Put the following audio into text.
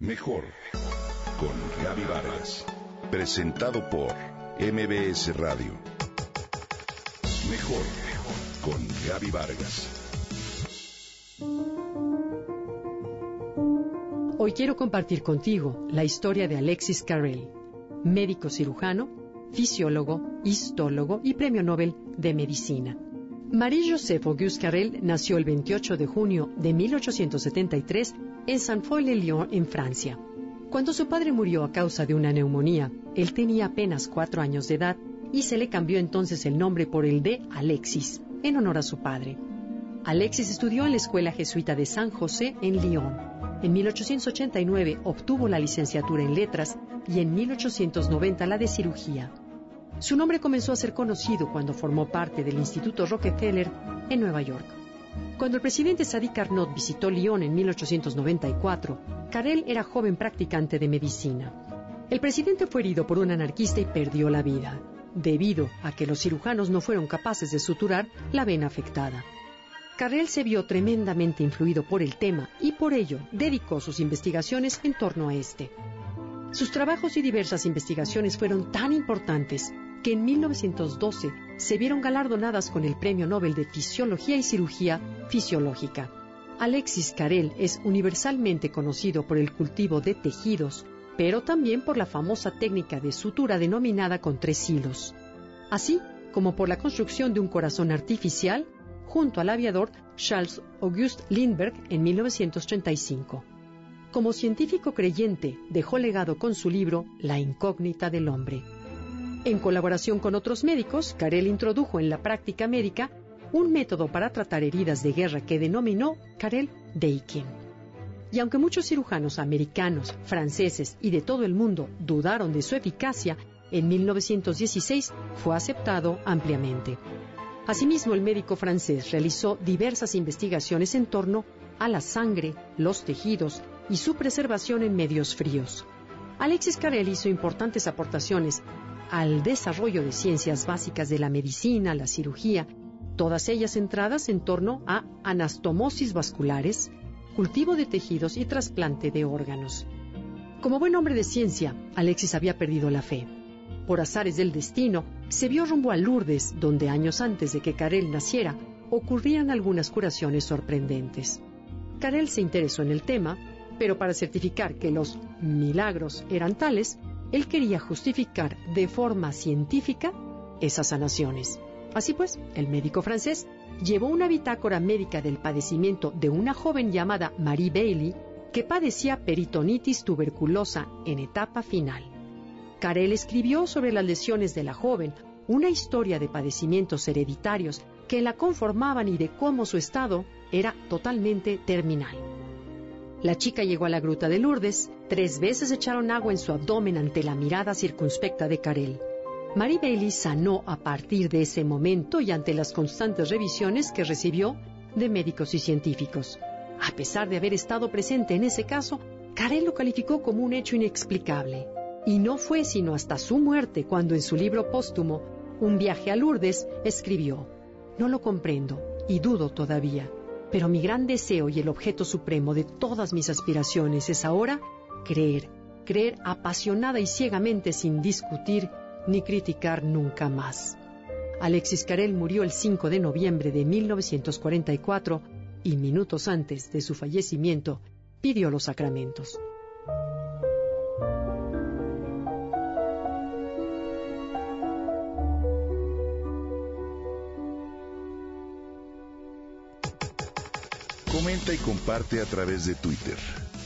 Mejor con Gaby Vargas. Presentado por MBS Radio. Mejor con Gaby Vargas. Hoy quiero compartir contigo la historia de Alexis Carrel, médico cirujano, fisiólogo, histólogo y premio Nobel de Medicina. Marie-Joseph Auguste Carrel nació el 28 de junio de 1873 en Saint-Foy-le-Lyon, en Francia. Cuando su padre murió a causa de una neumonía, él tenía apenas cuatro años de edad y se le cambió entonces el nombre por el de Alexis, en honor a su padre. Alexis estudió en la Escuela Jesuita de San José en Lyon. En 1889 obtuvo la licenciatura en letras y en 1890 la de cirugía. Su nombre comenzó a ser conocido cuando formó parte del Instituto Rockefeller en Nueva York. Cuando el presidente Sadi Carnot visitó Lyon en 1894, Carrel era joven practicante de medicina. El presidente fue herido por un anarquista y perdió la vida, debido a que los cirujanos no fueron capaces de suturar la vena afectada. Carrel se vio tremendamente influido por el tema y por ello dedicó sus investigaciones en torno a este. Sus trabajos y diversas investigaciones fueron tan importantes que en 1912 se vieron galardonadas con el Premio Nobel de Fisiología y Cirugía Fisiológica. Alexis Carrel es universalmente conocido por el cultivo de tejidos, pero también por la famosa técnica de sutura denominada con tres hilos, así como por la construcción de un corazón artificial junto al aviador Charles Auguste Lindbergh en 1935. Como científico creyente, dejó legado con su libro La incógnita del hombre. En colaboración con otros médicos, Carel introdujo en la práctica médica un método para tratar heridas de guerra que denominó Carel Deikin. Y aunque muchos cirujanos americanos, franceses y de todo el mundo dudaron de su eficacia, en 1916 fue aceptado ampliamente. Asimismo, el médico francés realizó diversas investigaciones en torno a la sangre, los tejidos y su preservación en medios fríos. Alexis Carrel hizo importantes aportaciones al desarrollo de ciencias básicas de la medicina, la cirugía, todas ellas centradas en torno a anastomosis vasculares, cultivo de tejidos y trasplante de órganos. Como buen hombre de ciencia, Alexis había perdido la fe. Por azares del destino, se vio rumbo a Lourdes, donde años antes de que Carel naciera, ocurrían algunas curaciones sorprendentes. Carel se interesó en el tema, pero para certificar que los milagros eran tales, él quería justificar de forma científica esas sanaciones. Así pues, el médico francés llevó una bitácora médica del padecimiento de una joven llamada Marie Bailey que padecía peritonitis tuberculosa en etapa final. Carel escribió sobre las lesiones de la joven una historia de padecimientos hereditarios que la conformaban y de cómo su estado era totalmente terminal. La chica llegó a la gruta de Lourdes, tres veces echaron agua en su abdomen ante la mirada circunspecta de Carel. Mary Bailey sanó a partir de ese momento y ante las constantes revisiones que recibió de médicos y científicos. A pesar de haber estado presente en ese caso, Carel lo calificó como un hecho inexplicable. Y no fue sino hasta su muerte cuando en su libro póstumo, Un viaje a Lourdes, escribió, No lo comprendo y dudo todavía pero mi gran deseo y el objeto supremo de todas mis aspiraciones es ahora creer, creer apasionada y ciegamente sin discutir ni criticar nunca más. Alexis Carel murió el 5 de noviembre de 1944 y minutos antes de su fallecimiento pidió los sacramentos. Comenta y comparte a través de Twitter.